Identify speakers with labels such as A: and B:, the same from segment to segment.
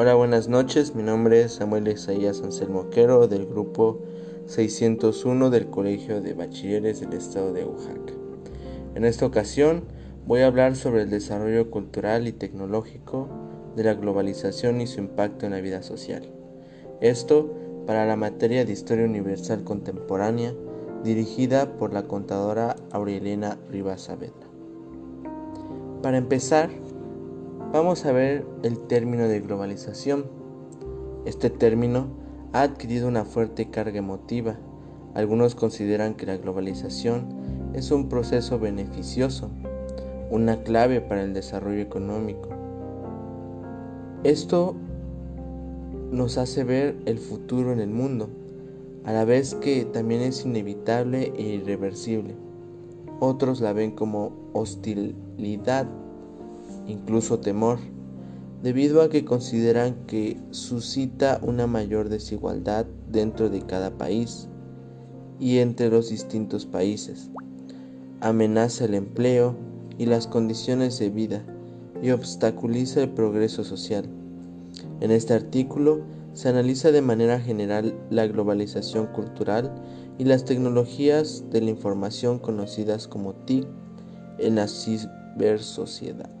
A: Hola, buenas noches. Mi nombre es Samuel Isaías Anselmo Quero del grupo 601 del Colegio de Bachilleres del Estado de Oaxaca. En esta ocasión voy a hablar sobre el desarrollo cultural y tecnológico de la globalización y su impacto en la vida social. Esto para la materia de Historia Universal Contemporánea dirigida por la contadora Aurelena Rivas Saavedra. Para empezar, Vamos a ver el término de globalización. Este término ha adquirido una fuerte carga emotiva. Algunos consideran que la globalización es un proceso beneficioso, una clave para el desarrollo económico. Esto nos hace ver el futuro en el mundo, a la vez que también es inevitable e irreversible. Otros la ven como hostilidad incluso temor, debido a que consideran que suscita una mayor desigualdad dentro de cada país y entre los distintos países, amenaza el empleo y las condiciones de vida y obstaculiza el progreso social. En este artículo se analiza de manera general la globalización cultural y las tecnologías de la información conocidas como TIC en la cibersociedad.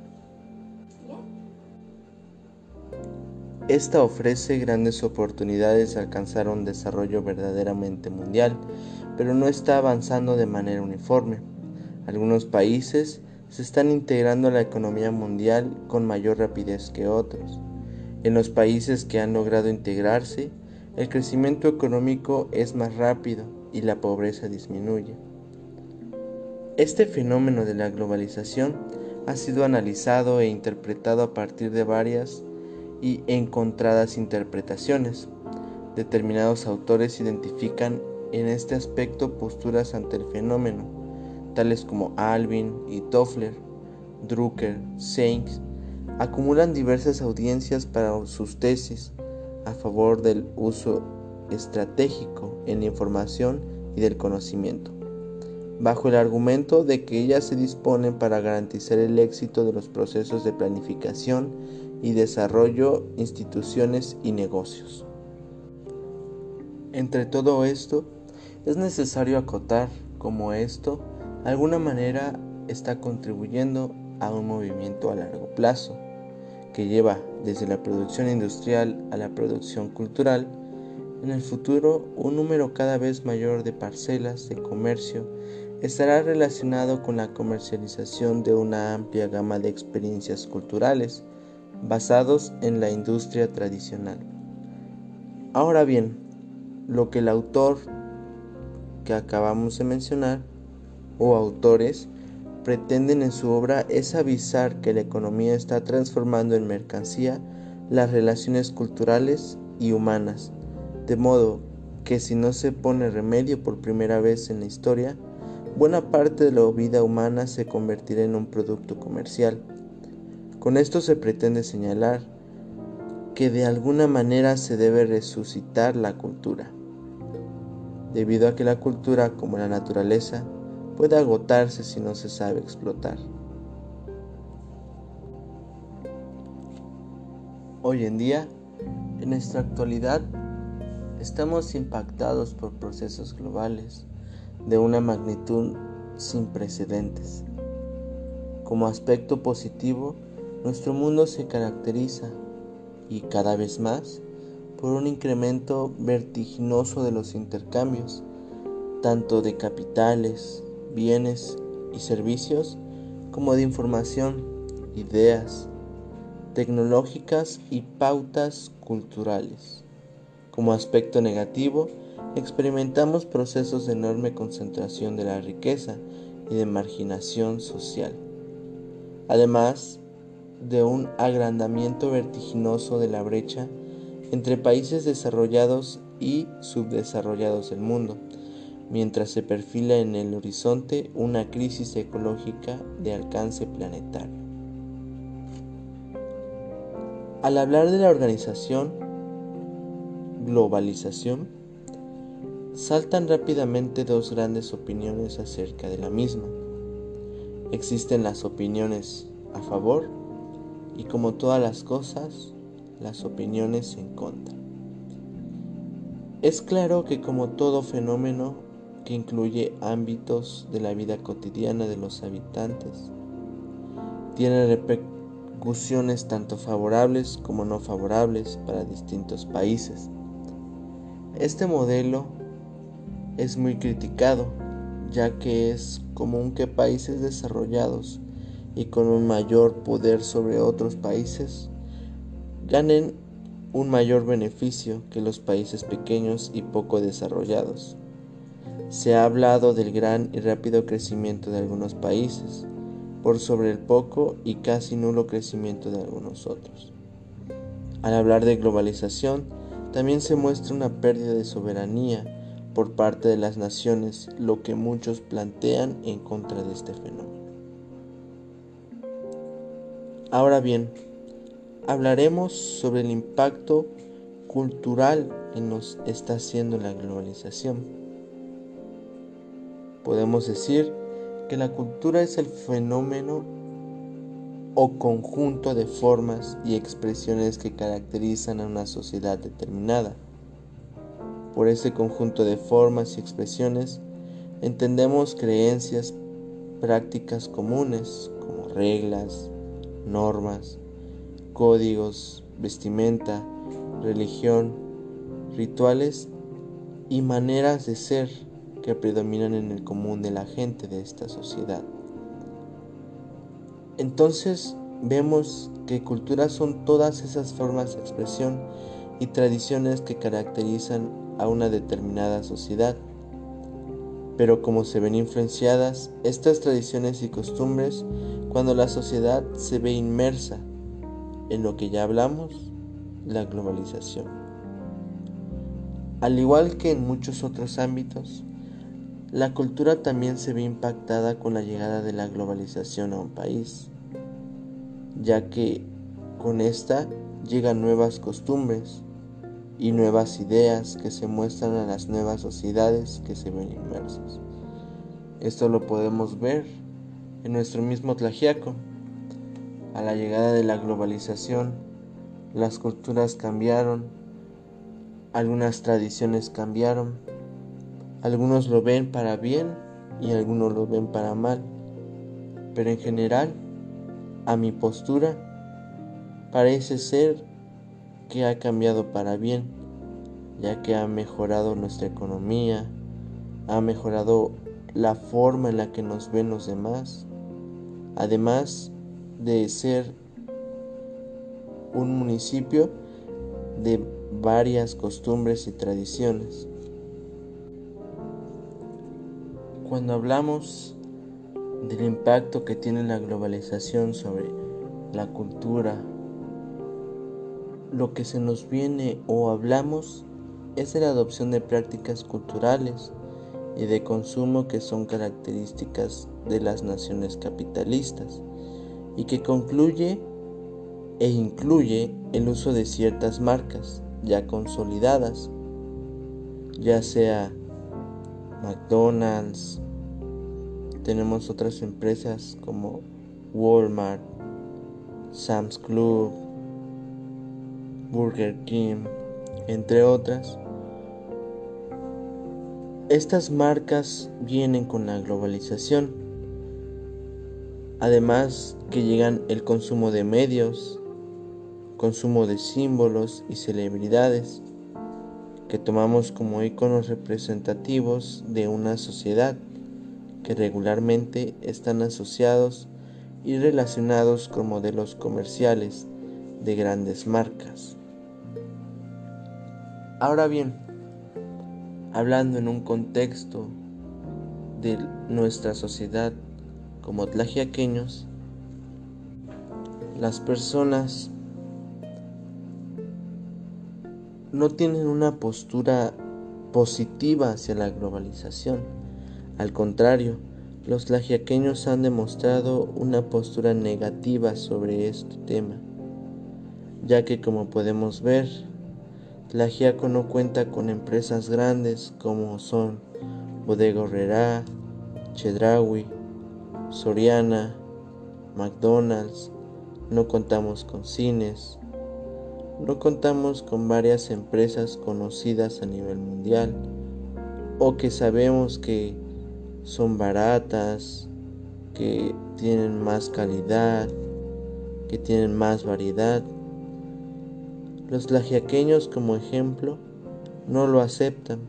A: Esta ofrece grandes oportunidades de alcanzar un desarrollo verdaderamente mundial, pero no está avanzando de manera uniforme. Algunos países se están integrando a la economía mundial con mayor rapidez que otros. En los países que han logrado integrarse, el crecimiento económico es más rápido y la pobreza disminuye. Este fenómeno de la globalización ha sido analizado e interpretado a partir de varias y encontradas interpretaciones. Determinados autores identifican en este aspecto posturas ante el fenómeno, tales como Alvin y Toffler, Drucker, Seinks, acumulan diversas audiencias para sus tesis a favor del uso estratégico en la información y del conocimiento, bajo el argumento de que ellas se disponen para garantizar el éxito de los procesos de planificación y desarrollo, instituciones y negocios. Entre todo esto, es necesario acotar cómo esto, de alguna manera, está contribuyendo a un movimiento a largo plazo, que lleva desde la producción industrial a la producción cultural, en el futuro un número cada vez mayor de parcelas de comercio estará relacionado con la comercialización de una amplia gama de experiencias culturales, basados en la industria tradicional. Ahora bien, lo que el autor que acabamos de mencionar o autores pretenden en su obra es avisar que la economía está transformando en mercancía las relaciones culturales y humanas, de modo que si no se pone remedio por primera vez en la historia, buena parte de la vida humana se convertirá en un producto comercial con esto se pretende señalar que de alguna manera se debe resucitar la cultura, debido a que la cultura, como la naturaleza, puede agotarse si no se sabe explotar. Hoy en día, en nuestra actualidad, estamos impactados por procesos globales de una magnitud sin precedentes. Como aspecto positivo, nuestro mundo se caracteriza, y cada vez más, por un incremento vertiginoso de los intercambios, tanto de capitales, bienes y servicios, como de información, ideas, tecnológicas y pautas culturales. Como aspecto negativo, experimentamos procesos de enorme concentración de la riqueza y de marginación social. Además, de un agrandamiento vertiginoso de la brecha entre países desarrollados y subdesarrollados del mundo, mientras se perfila en el horizonte una crisis ecológica de alcance planetario. Al hablar de la organización, globalización, saltan rápidamente dos grandes opiniones acerca de la misma. Existen las opiniones a favor y como todas las cosas, las opiniones en contra. Es claro que como todo fenómeno que incluye ámbitos de la vida cotidiana de los habitantes, tiene repercusiones tanto favorables como no favorables para distintos países. Este modelo es muy criticado, ya que es común que países desarrollados y con un mayor poder sobre otros países ganen un mayor beneficio que los países pequeños y poco desarrollados. Se ha hablado del gran y rápido crecimiento de algunos países, por sobre el poco y casi nulo crecimiento de algunos otros. Al hablar de globalización, también se muestra una pérdida de soberanía por parte de las naciones, lo que muchos plantean en contra de este fenómeno. Ahora bien, hablaremos sobre el impacto cultural que nos está haciendo la globalización. Podemos decir que la cultura es el fenómeno o conjunto de formas y expresiones que caracterizan a una sociedad determinada. Por ese conjunto de formas y expresiones entendemos creencias, prácticas comunes como reglas, normas, códigos, vestimenta, religión, rituales y maneras de ser que predominan en el común de la gente de esta sociedad. Entonces vemos que culturas son todas esas formas de expresión y tradiciones que caracterizan a una determinada sociedad. Pero como se ven influenciadas estas tradiciones y costumbres cuando la sociedad se ve inmersa en lo que ya hablamos, la globalización. Al igual que en muchos otros ámbitos, la cultura también se ve impactada con la llegada de la globalización a un país, ya que con esta llegan nuevas costumbres y nuevas ideas que se muestran a las nuevas sociedades que se ven inmersas. Esto lo podemos ver en nuestro mismo Tlajiaco. A la llegada de la globalización, las culturas cambiaron, algunas tradiciones cambiaron, algunos lo ven para bien y algunos lo ven para mal, pero en general, a mi postura, parece ser que ha cambiado para bien, ya que ha mejorado nuestra economía, ha mejorado la forma en la que nos ven los demás, además de ser un municipio de varias costumbres y tradiciones. Cuando hablamos del impacto que tiene la globalización sobre la cultura, lo que se nos viene o hablamos es de la adopción de prácticas culturales y de consumo que son características de las naciones capitalistas y que concluye e incluye el uso de ciertas marcas ya consolidadas, ya sea McDonald's, tenemos otras empresas como Walmart, Sam's Club, Burger King, entre otras. Estas marcas vienen con la globalización, además que llegan el consumo de medios, consumo de símbolos y celebridades, que tomamos como iconos representativos de una sociedad que regularmente están asociados y relacionados con modelos comerciales de grandes marcas. Ahora bien, hablando en un contexto de nuestra sociedad como tlajiaqueños, las personas no tienen una postura positiva hacia la globalización. Al contrario, los tlajiaqueños han demostrado una postura negativa sobre este tema, ya que como podemos ver, Tlajiaco no cuenta con empresas grandes como son Bodega Herrera, Chedraui, Soriana, McDonald's, no contamos con cines, no contamos con varias empresas conocidas a nivel mundial. O que sabemos que son baratas, que tienen más calidad, que tienen más variedad. Los tlaxiaqueños como ejemplo no lo aceptan.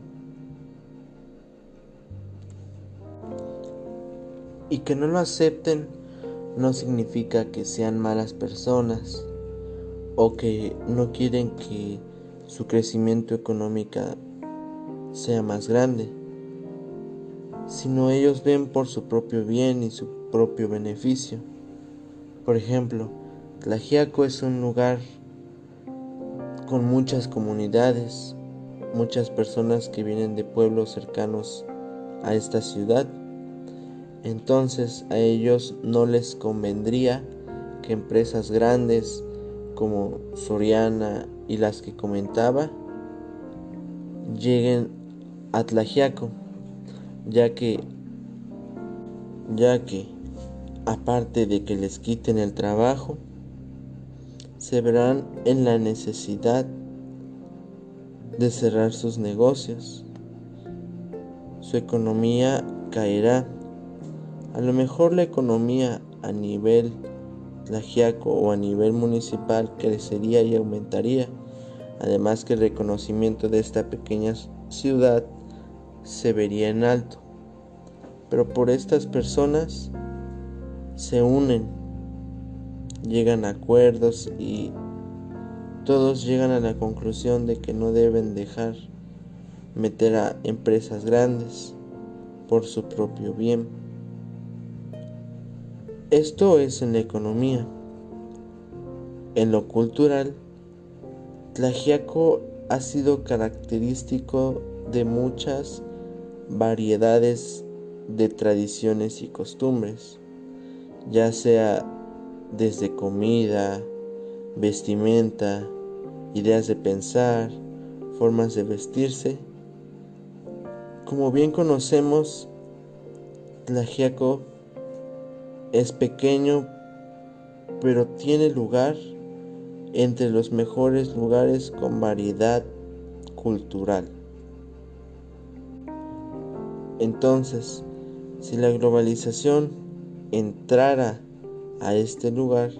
A: Y que no lo acepten no significa que sean malas personas o que no quieren que su crecimiento económico sea más grande, sino ellos ven por su propio bien y su propio beneficio. Por ejemplo, Tlajiaco es un lugar con muchas comunidades, muchas personas que vienen de pueblos cercanos a esta ciudad. Entonces a ellos no les convendría que empresas grandes como Soriana y las que comentaba lleguen a Tlajiaco, ya que ya que aparte de que les quiten el trabajo, se verán en la necesidad de cerrar sus negocios. Su economía caerá. A lo mejor la economía a nivel Tlajiaco o a nivel municipal crecería y aumentaría. Además que el reconocimiento de esta pequeña ciudad se vería en alto. Pero por estas personas se unen, llegan a acuerdos y todos llegan a la conclusión de que no deben dejar meter a empresas grandes por su propio bien. Esto es en la economía. En lo cultural, Tlajiaco ha sido característico de muchas variedades de tradiciones y costumbres, ya sea desde comida, vestimenta, ideas de pensar, formas de vestirse. Como bien conocemos, Tlajiaco es pequeño, pero tiene lugar entre los mejores lugares con variedad cultural. Entonces, si la globalización entrara a este lugar,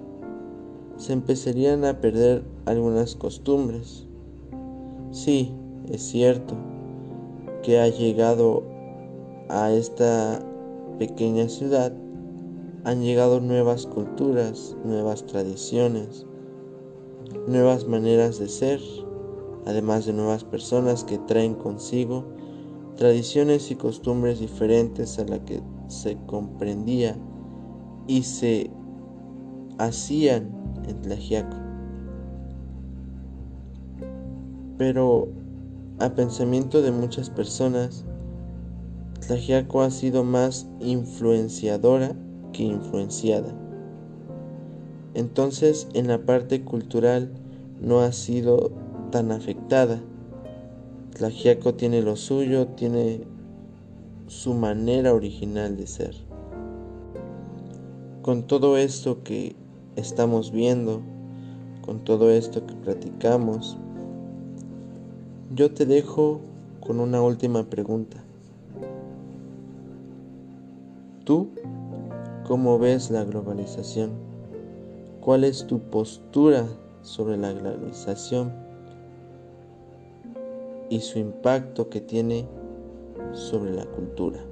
A: se empezarían a perder algunas costumbres. Sí, es cierto que ha llegado a esta pequeña ciudad han llegado nuevas culturas, nuevas tradiciones, nuevas maneras de ser, además de nuevas personas que traen consigo tradiciones y costumbres diferentes a la que se comprendía y se hacían en Tlajiaco. Pero a pensamiento de muchas personas, Tlajiaco ha sido más influenciadora que influenciada. Entonces en la parte cultural no ha sido tan afectada. Tlajiaco tiene lo suyo, tiene su manera original de ser. Con todo esto que estamos viendo, con todo esto que platicamos, yo te dejo con una última pregunta. ¿Tú ¿Cómo ves la globalización? ¿Cuál es tu postura sobre la globalización y su impacto que tiene sobre la cultura?